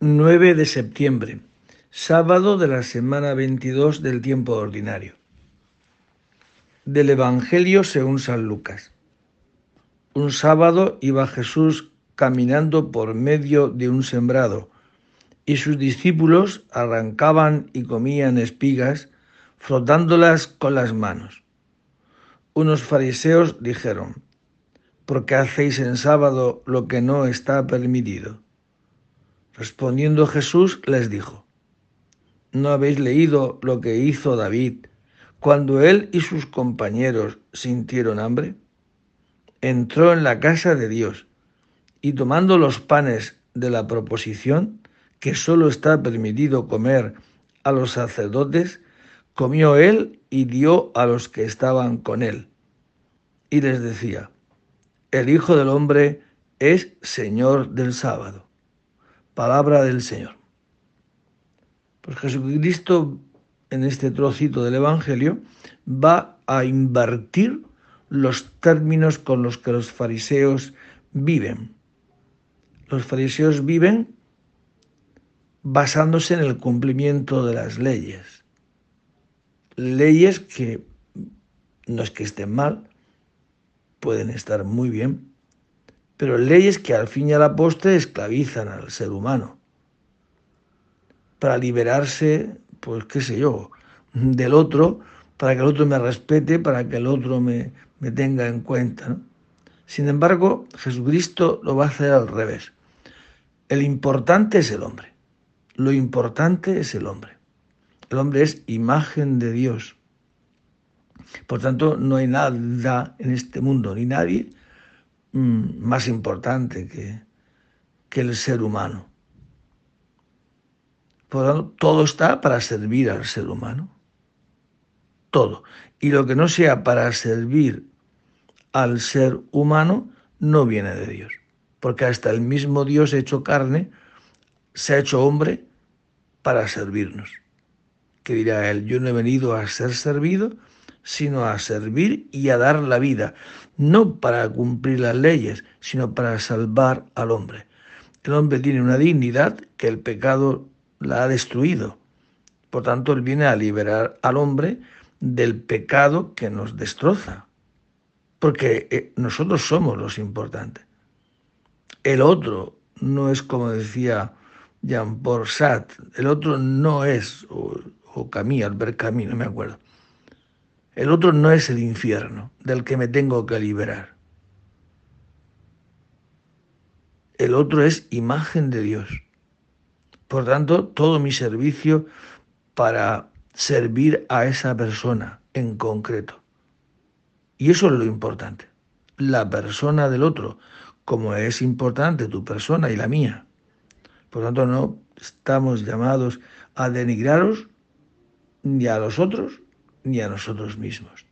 9 de septiembre, sábado de la semana 22 del tiempo ordinario. Del Evangelio según San Lucas. Un sábado iba Jesús caminando por medio de un sembrado y sus discípulos arrancaban y comían espigas frotándolas con las manos. Unos fariseos dijeron, ¿por qué hacéis en sábado lo que no está permitido? Respondiendo Jesús les dijo, ¿no habéis leído lo que hizo David cuando él y sus compañeros sintieron hambre? Entró en la casa de Dios y tomando los panes de la proposición, que sólo está permitido comer a los sacerdotes, comió él y dio a los que estaban con él. Y les decía, el Hijo del Hombre es Señor del sábado. Palabra del Señor. Pues Jesucristo en este trocito del Evangelio va a invertir los términos con los que los fariseos viven. Los fariseos viven basándose en el cumplimiento de las leyes. Leyes que no es que estén mal, pueden estar muy bien, pero leyes que al fin y a la postre esclavizan al ser humano. Para liberarse, pues qué sé yo, del otro, para que el otro me respete, para que el otro me, me tenga en cuenta. Sin embargo, Jesucristo lo va a hacer al revés. El importante es el hombre. Lo importante es el hombre. El hombre es imagen de Dios. Por tanto, no hay nada en este mundo, ni nadie más importante que, que el ser humano. Por tanto, todo está para servir al ser humano. Todo. Y lo que no sea para servir al ser humano no viene de Dios. Porque hasta el mismo Dios hecho carne se ha hecho hombre para servirnos. Que dirá él, yo no he venido a ser servido, sino a servir y a dar la vida, no para cumplir las leyes, sino para salvar al hombre. El hombre tiene una dignidad que el pecado la ha destruido. Por tanto, él viene a liberar al hombre del pecado que nos destroza. Porque eh, nosotros somos los importantes. El otro no es como decía Jean-Paul Sartre, el otro no es, o, o Camille, Albert Camus, no me acuerdo, el otro no es el infierno del que me tengo que liberar. El otro es imagen de Dios. Por tanto, todo mi servicio para servir a esa persona en concreto. Y eso es lo importante. La persona del otro, como es importante tu persona y la mía. Por tanto, no estamos llamados a denigraros ni a los otros ni a nosotros mismos.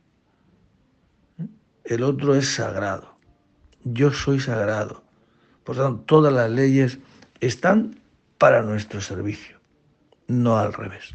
El otro es sagrado. Yo soy sagrado. Por tanto, todas las leyes están para nuestro servicio, no al revés.